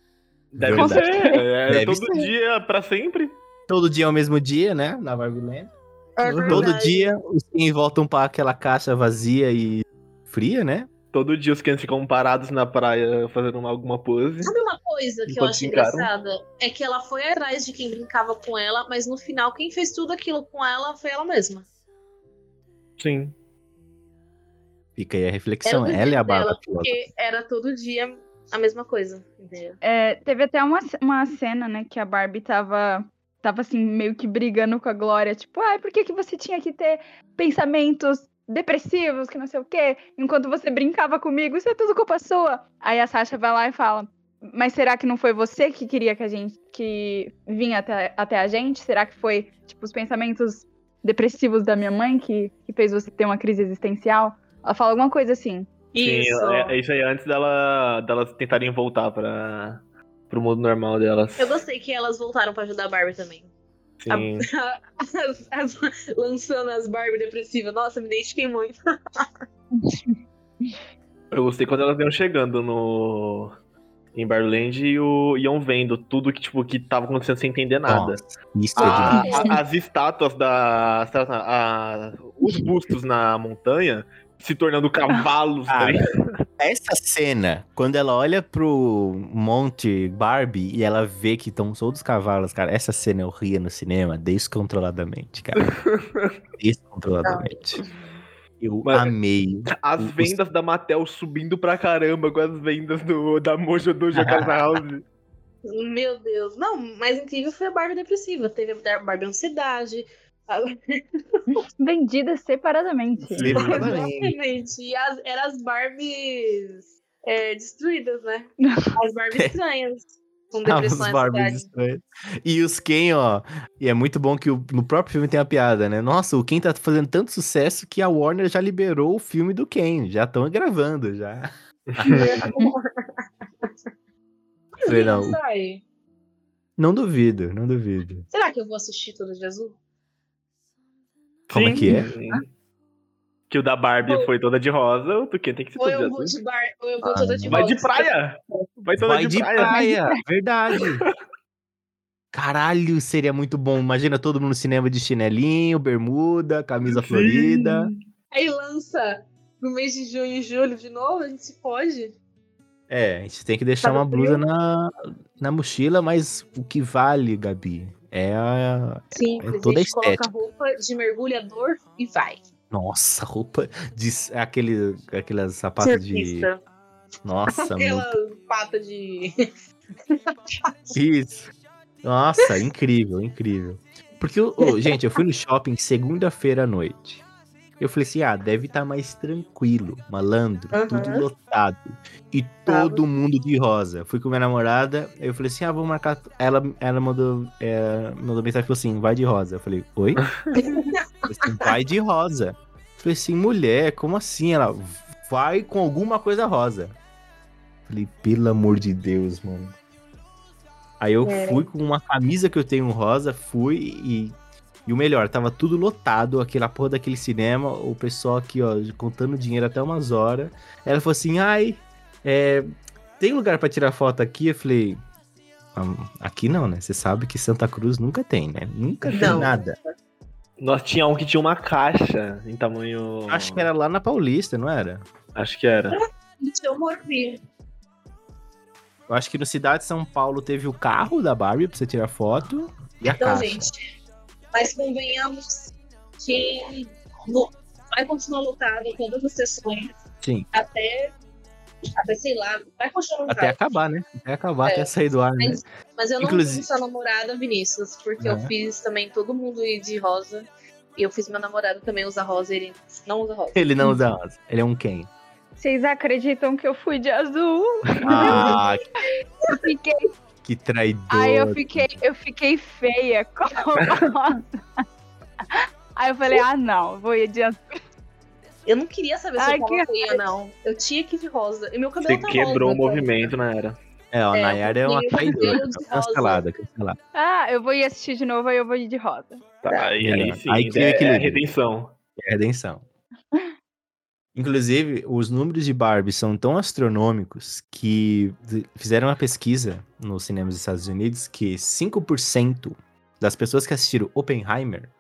Deve
Verdade.
ser. É,
Deve
todo
ser.
dia, pra sempre.
todo dia é o mesmo dia, né? Na Barbie Land.
É
Todo dia os Ken voltam para aquela caixa vazia e fria, né?
Todo dia os Kens ficam parados na praia fazendo uma- alguma pose.
Sabe uma coisa que eu acho
se encaram.
engraçada? É que ela foi atrás de quem brincava com ela, mas no final quem fez tudo aquilo com ela foi ela mesma.
Sim.
Fica aí a reflexão. Ela é a
dela,
piloto.
porque era todo dia a mesma coisa?
É, teve até uma, uma cena, né, que a Barbie tava, tava assim, meio que brigando com a Glória, tipo, ai, por que, que você tinha que ter pensamentos depressivos, que não sei o quê, enquanto você brincava comigo, isso é tudo culpa sua. Aí a Sasha vai lá e fala, mas será que não foi você que queria que a gente, que vinha até, até a gente? Será que foi, tipo, os pensamentos depressivos da minha mãe que, que fez você ter uma crise existencial? Ela fala alguma coisa assim.
Isso.
Sim, é, é isso aí antes dela, delas tentarem voltar pra, pro mundo normal delas.
Eu gostei que elas voltaram pra ajudar a Barbie também.
Sim.
As- as- lançando as Barbie depressivas. Nossa, me identifiquei muito.
Eu gostei quando elas iam chegando no. Em Barland e o, iam vendo tudo que, tipo, que tava acontecendo sem entender nada.
Isso é
A- a- as estátuas da. a- os bustos na montanha se tornando cavalos. tá ligado?
Essa cena, quando ela olha pro Monte Barbie e ela vê que estão todos os cavalos, cara, essa cena eu ria no cinema descontroladamente, cara. descontroladamente. Eu
Mas-
amei.
As
Os-
vendas da Mattel subindo pra caramba com as vendas do, da Mojo Doja Casa House.
Meu Deus. Não, mais incrível foi a Barbie depressiva. Teve a Barbie ansiedade.
Vendidas separadamente.
Exatamente. E as, eram as Barbies é, destruídas, né? As Barbies estranhas. Com
Ah,
depressão
os
e
Barbies estranhos. E os Ken, ó. E é muito bom que o- no próprio filme tem a piada, né? Nossa, o Ken tá fazendo tanto sucesso que a Warner já liberou o filme do Ken. Já estão gravando, já. Falei, não. Não duvido, não duvido.
Será que eu vou assistir toda de azul?
Como é que é?
Que o da Barbie foi toda de rosa, o Tuquê tem que ser
Ou
todo de
eu vou
azul.
de bar, ou eu vou
Ah,
toda de
Vai de
rosa.
praia! Vai toda
Vai
de,
de
praia.
praia, verdade. Caralho, seria muito bom. Imagina todo mundo no cinema de chinelinho, bermuda, camisa
Sim.
florida.
Aí lança no mês de junho e julho de novo, a gente se pode.
É, a gente tem que deixar
Tá
uma blusa na, na mochila, mas o que vale, Gabi, é a.
Sim,
É
a
toda
gente coloca
estética.
roupa de mergulhador e vai.
Nossa, roupa de. Aquele, aquelas sapatos de. Nossa,
Aquela
muito.
pata de.
Isso. Nossa, incrível, incrível. Porque, o- o- gente, eu fui no shopping segunda-feira à noite. Eu falei assim, ah, deve estar mais tranquilo, malandro,
Aham.
tudo lotado. E todo mundo de rosa. Fui com minha namorada, eu falei assim, ah, vou marcar. Ela, ela mandou, é, mandou mensagem falou assim, vai de rosa. Eu falei, oi? Assim, vai de rosa. Eu falei assim, mulher, como assim? Ela vai com alguma coisa rosa. Eu falei, pelo amor de Deus, mano. Aí eu
É.
fui com uma camisa que eu tenho rosa, fui e. E o melhor, tava tudo lotado, aquela porra daquele cinema, o pessoal aqui, ó, contando dinheiro até umas horas. Ela falou assim, ai, é, tem lugar pra tirar foto aqui? Eu falei, "Ah, aqui não, né? Você sabe que Santa Cruz nunca tem, né? Nunca tem
Não.
nada.
Nós tinha um que tinha uma caixa em tamanho.
Acho que era lá na Paulista, não era?
Acho que era.
Eu morri.
Eu acho que no Cidade de São Paulo teve o carro da Barbie pra você tirar foto e a
Então,
caixa.
gente, mas convenhamos que no- vai continuar lotado todas as sessões
Sim.
até, até sei lá, vai continuar lotado.
Até acabar, né? Até acabar,
É.
até sair do ar, né?
Mas, mas eu não
Inclusive-
fiz sua namorada, Vinícius, porque eu
Aham.
fiz também todo mundo ir de rosa. E eu fiz meu namorado também usar rosa e ele não usa rosa.
Ele não usa rosa. Ele é um quem?
Vocês acreditam que eu fui de azul?
Ah,
Eu fiquei,
que traidor.
aí eu fiquei, eu fiquei feia com a rosa. Aí eu falei, ah não, vou ir de azul.
Eu não queria saber se
Ai,
eu tava
que
feia, não. Eu tinha que ir de rosa. E meu cabelo
Você
tá
quebrou
rosa,
o movimento na era.
É, ó, a
É,
Nayara é uma traidora.
rosa.
Cancelada, cancelada.
Ah, eu vou ir assistir de novo, aí eu vou ir de rosa.
Tá, aí, aí
Melhor.
sim.
Aí
é, é redenção.
É redenção. Inclusive, os números de Barbie são tão astronômicos que fizeram uma pesquisa nos cinemas dos Estados Unidos que 5% das pessoas que assistiram Oppenheimer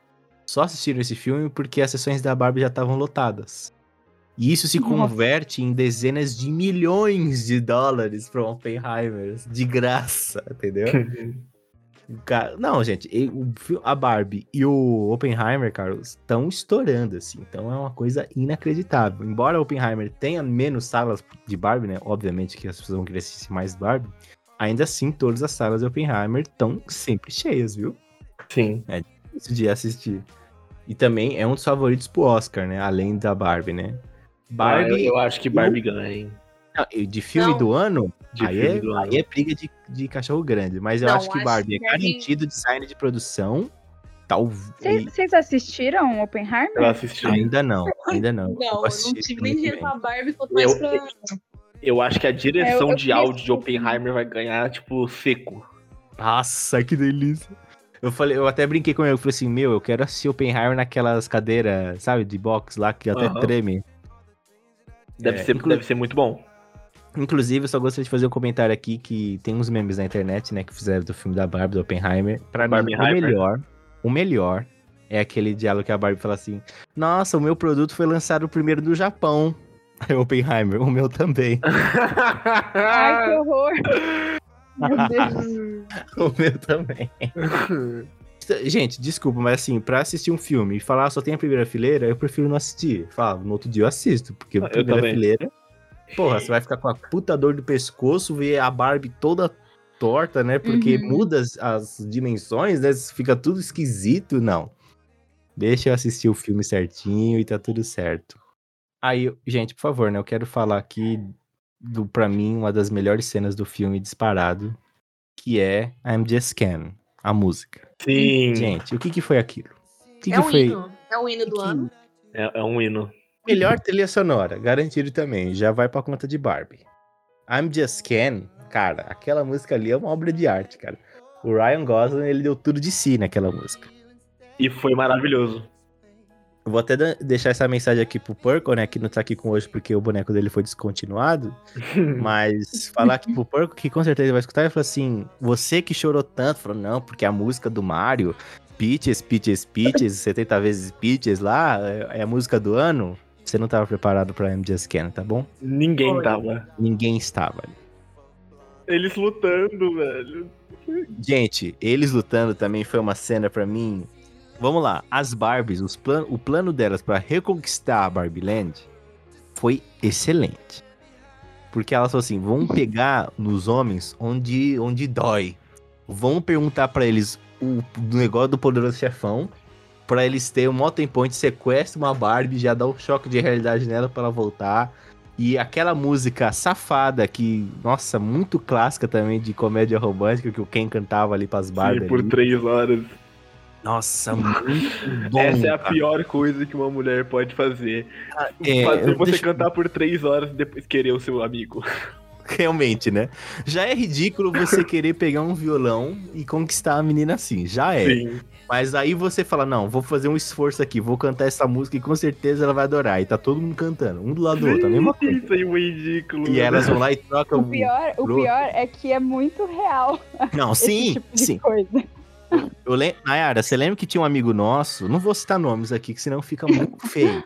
só assistiram esse filme porque as sessões da Barbie já estavam lotadas. E isso se converte em dezenas de milhões de dólares para Oppenheimer, de graça, entendeu? Cara, não, gente, a Barbie e o Oppenheimer, cara, estão estourando, assim. Então é uma coisa inacreditável. Embora o Oppenheimer tenha menos salas de Barbie, né? Obviamente que as pessoas vão querer assistir mais Barbie. Ainda assim, todas as salas de Oppenheimer estão sempre cheias, viu?
Sim.
Isso de assistir. E também é um dos favoritos pro Oscar, né? Além da Barbie, né?
Ah, eu,
Barbie,
eu acho que Barbie ganha, hein?
Não, de filme
Não.
do ano,
De
aí,
filme
é,
do
aí é briga de, de cachorro grande. Mas eu
Não,
acho que
acho
Barbie
que
é
Barbie-
garantido design de produção. Tal,
Vocês assistiram Oppenheimer?
Eu assisti.
ainda não, ainda não.
Não, eu
vou
não tive nem dinheiro pra Barbie, quanto mais
Eu-
pra.
Eu acho que a direção
É, eu- eu
de áudio de Oppenheimer vai ganhar, tipo, seco.
Nossa, que delícia. Eu falei, eu até brinquei com ele, eu falei assim, meu, eu quero assistir Oppenheimer naquelas cadeiras, sabe, de box lá, que até
Aham.
treme.
Deve,
É,
ser,
inclu-
deve ser muito bom.
Inclusive, eu só gostaria de fazer um comentário aqui que tem uns memes na internet, né, que fizeram do filme da Barbie, do Oppenheimer. Pra mim, o melhor, o melhor é aquele diálogo que a Barbie fala assim, nossa, o meu produto foi lançado primeiro no Japão. Aí o Oppenheimer, o meu também.
Ai, que horror. Meu Deus.
o meu também. Gente, desculpa, mas assim, pra assistir um filme e falar "Ah, só tem a primeira fileira, eu prefiro não assistir. Fala, no outro dia eu assisto, porque a primeira fileira. Porra, você vai ficar com a puta dor do pescoço, ver a Barbie toda torta, né? Porque
Uhum.
muda as, as dimensões, né? Fica tudo esquisito. Não. Deixa eu assistir o filme certinho e tá tudo certo. Aí, gente, por favor, né? Eu quero falar aqui do, pra mim, uma das melhores cenas do filme disparado, que é I'm Just Can, a música.
Sim,
Gente, o que que foi aquilo? O que,
É
que
um
foi?
hino. É um hino do
que-
ano.
é, é um hino.
Melhor trilha sonora, garantido também, já vai pra conta de Barbie. I'm Just Can, cara, aquela música ali é uma obra de arte, cara. O Ryan Gosling, ele deu tudo de si naquela música.
E foi maravilhoso.
Eu vou até deixar essa mensagem aqui pro Purple, né? Que não tá aqui com hoje porque o boneco dele foi descontinuado. Mas falar aqui pro Purple, que com certeza vai escutar, ele falou assim: Você que chorou tanto, falou, não, porque a música do Mario, Peaches, Peaches, Peaches, 70 vezes Peaches lá, é é a música do ano. Você não tava preparado pra Just Ken, tá bom?
Ninguém
Foi.
tava.
Ninguém estava.
Eles lutando, velho.
Gente, eles lutando também foi uma cena pra mim. Vamos lá, as Barbies, os plan o plano delas pra reconquistar a Barbie Land foi excelente. Porque elas falaram assim: vamos pegar nos homens onde, onde dói. Vamos perguntar pra eles o negócio do poderoso chefão. Pra eles terem um motem point, sequestra uma Barbie, já dá um choque de realidade nela pra ela voltar. E aquela música safada que, nossa, muito clássica também de comédia romântica que o Ken cantava ali pras Barbies.
Sim, por
ali.
três horas.
Nossa, muito bom.
Essa é a
cara.
pior coisa que uma mulher pode fazer.
É,
fazer você
deixo-
cantar por três horas e depois querer o seu amigo.
Realmente, né? Já é ridículo você querer pegar um violão e conquistar a menina assim. Já é.
Sim.
Mas aí você fala, não, vou fazer um esforço aqui, vou cantar essa música e com certeza ela vai adorar. E tá todo mundo cantando, um do lado do outro, a mesma coisa.
Isso aí é ridículo.
E elas vão lá e trocam.
O pior, o pior é que é muito real
Não, sim,
tipo
sim.
coisa.
Eu lembro. Nayara, você lembra que tinha um amigo nosso? Não vou citar nomes aqui, que senão fica muito feio.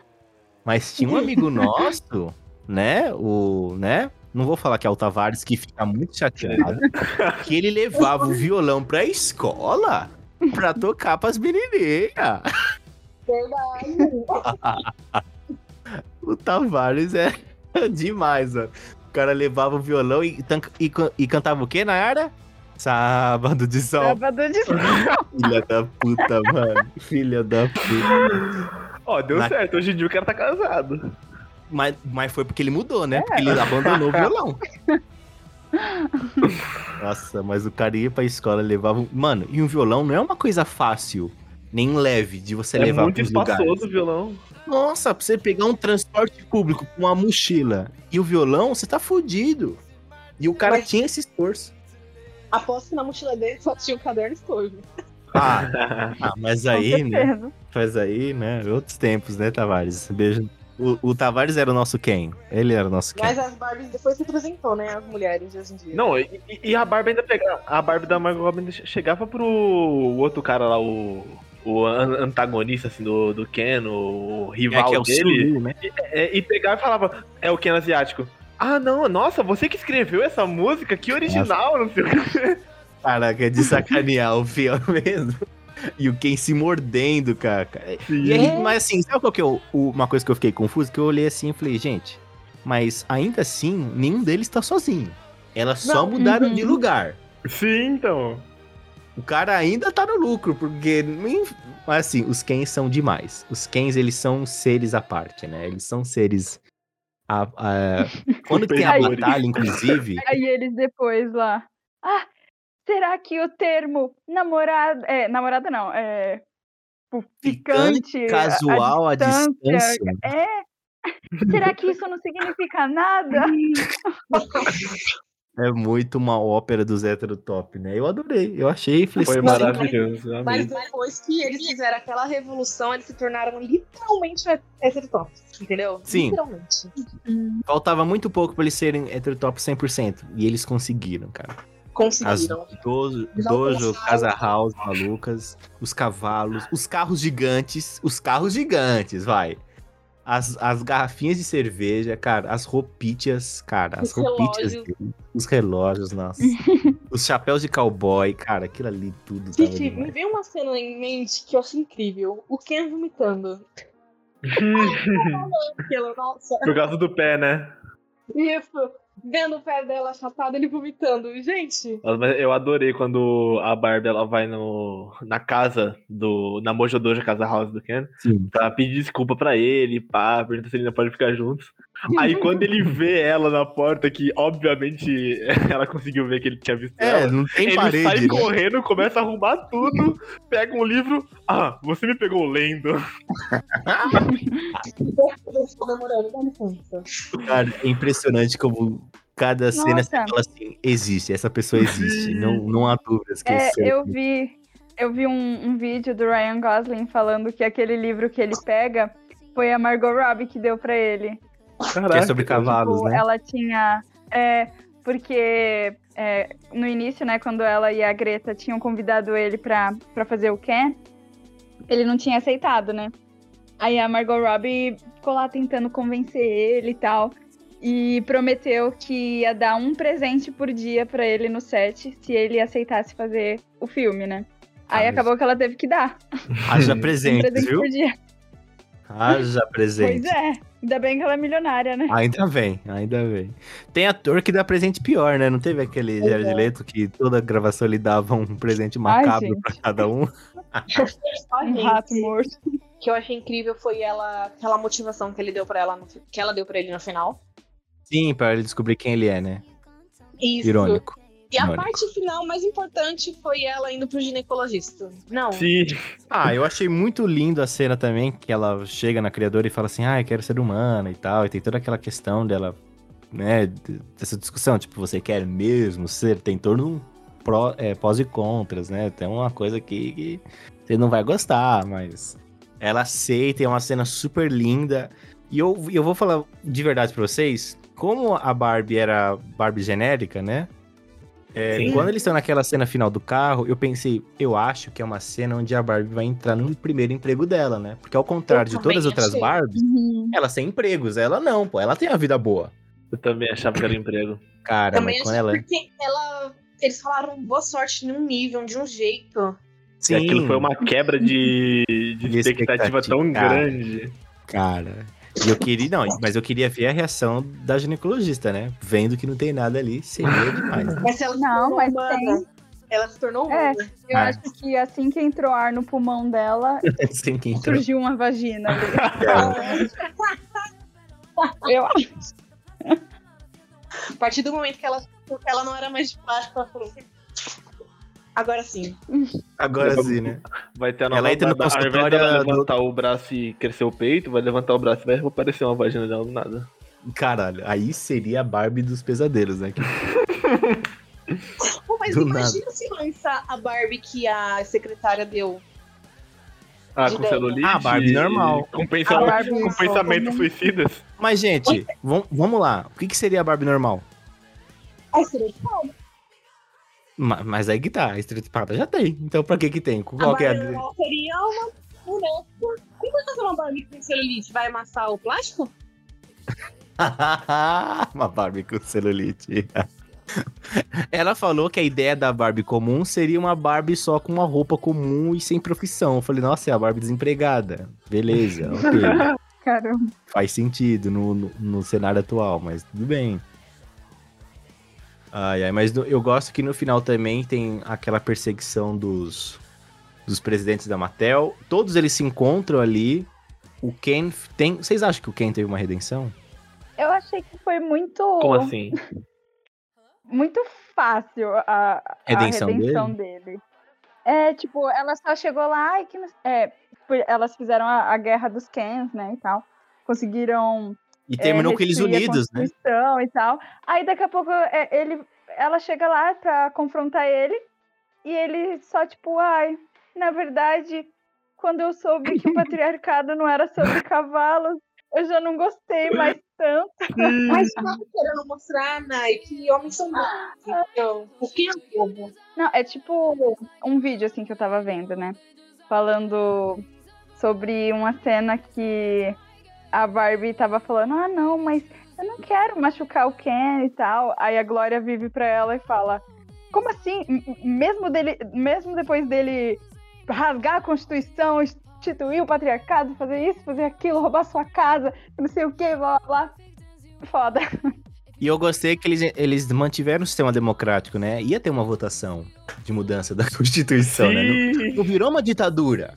Mas tinha um amigo nosso, né? O. né? Não vou falar que é o Tavares, que fica muito chateado. que ele levava o violão pra escola pra tocar pras menininhas. O Tavares é demais, ó. O cara levava o violão e, e, e cantava o quê, Nayara? Sábado de sol.
Sábado de
Filha da puta, mano. Filha da puta.
Ó, deu
Na-
certo. Hoje em dia o cara tá casado.
Mas, mas foi porque ele mudou, né? Porque ele abandonou o violão. Nossa, mas o cara ia pra escola, levava. um- Mano, e um violão não é uma coisa fácil, nem leve de você
é
levar
muito
pros
espaçoso o violão.
Nossa, pra você pegar um transporte público com uma mochila e o violão, você tá fudido. E o cara
Mas-
tinha esse esforço.
Aposto que na mochila dele só tinha o caderno estorvo.
Ah, ah, mas aí, né? Mas aí, né? Outros tempos, né, Tavares? Beijo. O, o Tavares era o nosso quem? Ele era o nosso quem?
Mas as Barbies depois representou, né? As mulheres de hoje em dia.
Não, e, e a Barbie ainda pegava. A Barbie da Margot che- chegava pro outro cara lá, o. O an- antagonista assim, do, do Ken, o
É,
rival
que é o
dele.
Sulu, né?
É, e pegava e falava, é o Ken asiático. Ah, não, nossa, você que escreveu essa música, que original, não sei o que.
Caraca, é de sacanear o fiel mesmo. E o Ken se mordendo, cara. E aí, mas assim, sabe qual que é o- o- uma coisa que eu fiquei confuso? Que eu olhei assim e falei, gente, mas ainda assim, nenhum deles tá sozinho. Elas só
Não.
mudaram
Uhum.
de lugar.
Sim, então.
O cara ainda tá no lucro, porque. Mas assim, os Kens são demais. Os Kens, eles são seres à parte, né? Eles são seres. a- a- Quando tem a batalha, inclusive.
Aí eles depois lá. Ah, será que o termo namorada. É, namorada não, é. tipo, Ficante. a-
casual à
distância,
distância.
É. Será que isso não significa nada?
É muito uma ópera dos hétero top, né? Eu adorei. Eu achei.
Foi
assim,
Mas-
maravilhoso.
Mas depois que eles fizeram aquela revolução, eles se tornaram literalmente heterotops, entendeu?
Sim.
Literalmente.
faltava muito pouco pra eles serem hétero top 100%. E eles conseguiram, cara. As
Conseguiram.
dojo,
Não
dojo casa house malucas, os cavalos, os carros gigantes, os carros gigantes, vai. As, as garrafinhas de cerveja, cara, as roupinhas, cara, as
relógios.
dele, os relógios, nossa. os chapéus de cowboy, cara, aquilo ali tudo
Gente, me veio uma cena em mente que eu achei incrível. O Ken vomitando. Aquilo, nossa.
Por causa do pé, né?
Isso. Vendo o pé dela chapado, ele vomitando. Gente,
Nossa, mas Eu adorei quando a Barbie ela vai no, na casa do. Na Mojo Dojo Casa House do Ken.
Sim.
Pra pedir desculpa pra ele, pá, pergunta se ele ainda pode ficar juntos. Aí quando ele vê ela na porta, que obviamente ela conseguiu ver que ele tinha visto
É,
ela.
não tem
Ele
parede,
sai
né?
correndo, começa a arrumar tudo, pega um livro. Ah, você me pegou lendo.
eu.
Cara, é impressionante como. cada cena você
Nossa.
fala assim, existe, essa pessoa existe. não, não há dúvidas que
É, eu
existe.
vi, eu vi um, um vídeo do Ryan Gosling falando que aquele livro que ele pega foi a Margot Robbie que deu pra ele.
Que é sobre cavalos,
Tipo,
né?
ela tinha. É, porque é, no início, né, quando ela e a Greta tinham convidado ele pra, pra fazer o Ken, ele não tinha aceitado, né? Aí a Margot Robbie ficou lá tentando convencer ele e tal. E prometeu que ia dar um presente por dia pra ele no set se ele aceitasse fazer o filme, né? Aí
Ah, mas-
acabou que ela teve que dar
Haja
um
presente,
presente
viu?
por dia.
Haja presente.
Pois é. Ainda bem que ela é milionária, né?
Ainda bem, ainda bem. Tem ator que dá presente pior, né? Não teve aquele
Pois
Jared
é.
Leto que toda gravação ele dava um presente
Ai,
macabro
gente.
pra cada um?
Um rato morto.
que eu achei incrível foi ela, aquela motivação que ele deu para ela, no que ela deu para ele no final.
Sim, pra ele descobrir quem ele é, né?
Isso.
Irônico.
E a parte final mais importante foi ela indo pro ginecologista. Não.
Sim.
Ah, eu achei muito lindo a cena também, que ela chega na criadora e fala assim, ah, eu quero ser humana e tal, e tem toda aquela questão dela, né, dessa discussão, tipo, você quer mesmo ser, tem todo um pró, é, pós e contras, né, tem uma coisa que, que você não vai gostar, mas ela aceita, é uma cena super linda, e eu, eu vou falar de verdade pra vocês, como a Barbie era Barbie genérica, né, é,
Sim.
quando eles estão naquela cena final do carro, eu pensei, eu acho que é uma cena onde a Barbie vai entrar no primeiro emprego dela, né? Porque ao contrário
Eu
de todas as outras
achei.
Barbies, elas têm empregos, ela não, pô, ela tem a vida boa.
Eu também achava que era emprego.
Cara,
Também
mas com ela.
porque ela. Eles falaram boa sorte num nível, de um jeito.
E aquilo foi uma quebra de, de
De
expectativa tão
expectativa, cara.
grande.
Cara. E eu queria, não, mas eu queria ver a reação da ginecologista, né? Vendo que não tem nada ali, seria demais. né?
Mas ela
Não, mas
humana.
tem.
Ela se tornou
É. Eu
Ah.
acho que assim que entrou ar no pulmão dela,
entrou.
surgiu uma vagina ali.
É.
Eu acho.
A partir do momento que ela, que ela não era mais de plástico, ela falou. Agora sim.
Agora sim, né?
Vai ter a
Ela
nova
entra no consultório
dela
do-
levantar o braço e crescer o peito, vai levantar o braço e vai aparecer uma vagina dela do nada.
Caralho, aí seria a Barbie dos pesadelos, né? Que-
Pô, mas
Do
imagina se lançar a Barbie que a secretária deu.
Ah,
De
com celulite.
Ah, Barbie normal.
Com, pensa-
A Barbie
com pensamentos suicidas.
Mas, gente, vam- vamos lá. O que, que seria a Barbie normal?
Ai, seria
Ma- Mas aí que tá, a estereotipada já tem. Então pra que que tem?
A
Qual que é
Barbie
a...
seria uma boneca. Como vai fazer uma Barbie com celulite? Vai amassar o plástico?
Uma Barbie com celulite. Ela falou que a ideia da Barbie comum seria uma Barbie só com uma roupa comum e sem profissão. Eu falei, nossa, é a Barbie desempregada. Beleza, ok.
Caramba.
Faz sentido no, no, no cenário atual, mas tudo bem. Ai, ai, mas no- eu gosto que no final também tem aquela perseguição dos, dos presidentes da Mattel. Todos eles se encontram ali. O Ken tem. Vocês acham que o Ken teve uma redenção?
Eu achei que foi muito,
Como assim?
muito fácil a, a
Redenção
redenção dele. É, tipo, ela só chegou lá e que é, elas fizeram a, a guerra dos Kens, né, e tal. Conseguiram
E terminou
é,
com eles unidos, né?
E tal. Aí daqui a pouco é, ele, ela chega lá pra confrontar ele e ele só tipo, ai, na verdade, quando eu soube que o patriarcado não era sobre cavalos, eu já não gostei mais tanto.
Mas tava querendo mostrar, Nai, que homens são bons. Então, o que é o povo?
Não, é tipo um vídeo assim que eu tava vendo, né? Falando sobre uma cena que a Barbie tava falando: "Ah, não, mas eu não quero machucar o Ken e tal". Aí a Glória vive pra ela e fala: "Como assim? Mesmo dele, mesmo depois dele rasgar a Constituição, instituir o patriarcado, fazer isso, fazer aquilo, roubar sua casa, não sei o que, blá blá blá. Foda.
E eu gostei que eles, eles mantiveram o sistema democrático, né? Ia ter uma votação de mudança da Constituição, né? Não,
Sim.
não virou uma ditadura.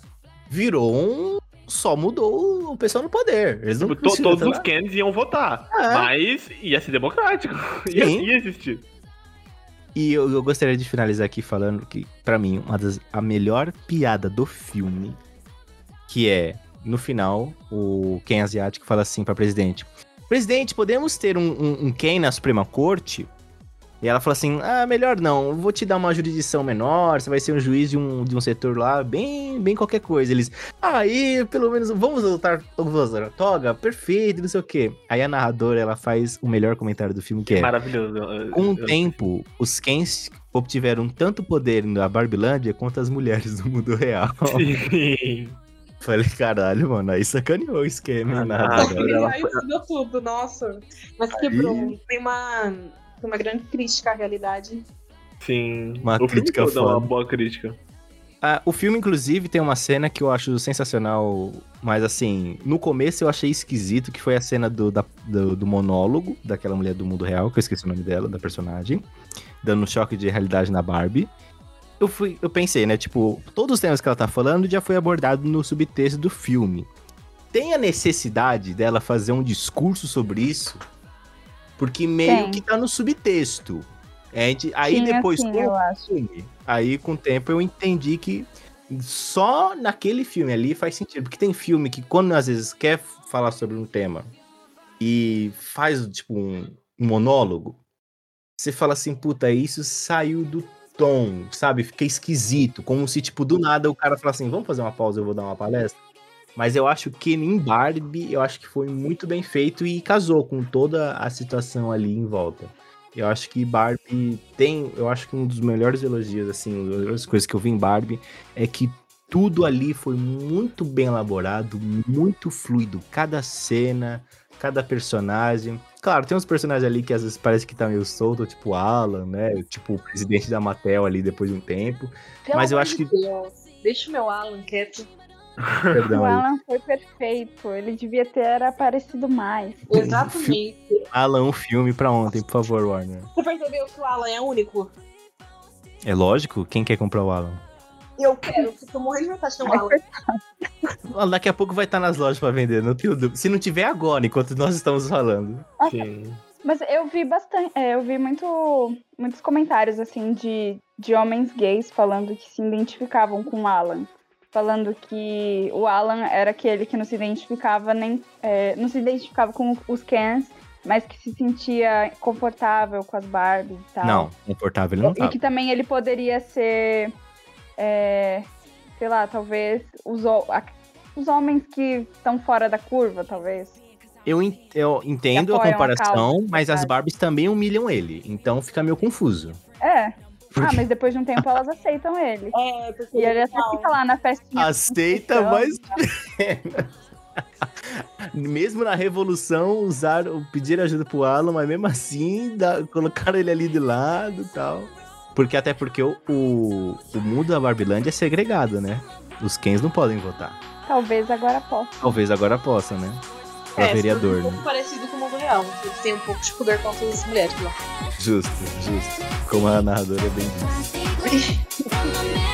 Virou um. Só mudou o pessoal no poder. Eles
Tipo, to- todos os. Kens iam votar.
É.
Mas ia ser democrático. Ia, ia existir.
E eu, eu gostaria de finalizar aqui falando que, pra mim, uma das, a melhor piada do filme, que é, no final, o Ken asiático fala assim pra presidente: presidente, podemos ter um, um, um Ken na Suprema Corte? E ela falou assim: ah, melhor não, eu vou te dar uma jurisdição menor, você vai ser um juiz de um, de um setor lá, bem, bem qualquer coisa. Eles, aí, pelo menos, vamos lutar, vamos usar a toga? Perfeito, não sei o quê. Aí a narradora, ela faz o melhor comentário do filme, que é...
Maravilhoso.
Com o tempo, os Kens obtiveram tanto poder na Barbilândia quanto as mulheres do mundo real.
Sim.
Falei, caralho, mano, aí sacaneou o esquema, hein,
Ah,
narradora.
Agora ela
Aí tudo, nossa. Mas quebrou. Tem uma, uma grande crítica à realidade.
Sim.
Uma
o filme
crítica
é uma boa crítica.
Ah, o filme, inclusive, tem uma cena que eu acho sensacional, mas assim, no começo eu achei esquisito, que foi a cena do, da- do, do monólogo daquela mulher do mundo real, que eu esqueci o nome dela, da personagem, dando um choque de realidade na Barbie. Eu, fui, eu pensei, né, tipo, todos os temas que ela tá falando já foi abordado no subtexto do filme. Tem a necessidade dela fazer um discurso sobre isso? Porque meio
Tem.
que tá no subtexto. É, gente- aí
Tinha,
depois,
sim,
com
eu acho.
filme. Aí, com o tempo, eu entendi que só naquele filme ali faz sentido. Porque tem filme que, quando às vezes quer falar sobre um tema e faz, tipo, um, um monólogo, você fala assim, puta, isso saiu do tom, sabe? Fica esquisito. Como se, tipo, do nada o cara fala assim, vamos fazer uma pausa, eu vou dar uma palestra. Mas eu acho que em Barbie, eu acho que foi muito bem feito e casou com toda a situação ali em volta. Eu acho que Barbie tem. Eu acho que um dos melhores elogios, assim, uma das melhores coisas que eu vi em Barbie é que tudo ali foi muito bem elaborado, muito fluido. Cada cena, cada personagem. Claro, tem uns personagens ali que às vezes parece que tá meio solto, tipo Alan, né? Tipo o presidente da Mattel ali depois de um tempo.
Pelo
Mas eu acho que-
Deus, Deixa o meu Alan quieto.
Perdão
O
aí.
Alan foi perfeito. Ele devia ter aparecido mais.
Exatamente.
Alan, um filme pra ontem, por favor, Warner.
Você percebeu que o Alan é único?
É lógico, quem quer comprar o Alan?
Eu quero, fico morrendo de vontade de ter um Alan.
Daqui a pouco vai estar nas lojas pra vender, não tenho dúvida. Se não tiver agora, enquanto nós estamos falando.
Sim.
Mas eu vi bastante, é, eu vi muito, muitos comentários assim de, de homens gays falando que se identificavam com o Alan. Falando que o Alan era aquele que não se identificava nem. é, não se identificava com os Kens, mas que se sentia confortável com as Barbies e tal.
Não, confortável ele não
E
tá.
que também ele poderia ser. é, sei lá, talvez os, os homens que estão fora da curva, talvez.
Eu, eu entendo a
apoiam a
comparação,
causa,
mas as. Barbies também humilham ele. Então fica meio confuso.
É.
Porque-
Ah, mas depois de um tempo elas aceitam ele.
É, porque
E ele até
não.
fica lá na festinha.
Aceita, mas. mesmo na revolução, usaram, pediram ajuda pro Alan, mas mesmo assim, dá- colocaram ele ali de lado e tal. Porque até porque o, o, o mundo da Barbilândia é segregado, né? Os Kens não podem votar.
Talvez agora possa.
Talvez agora possa, né? Pra
É,
vereador,
um pouco
né?
parecido com o mundo real. Eles têm um pouco de poder contra as mulheres lá.
Justo, justo. Como a narradora bem disse.
The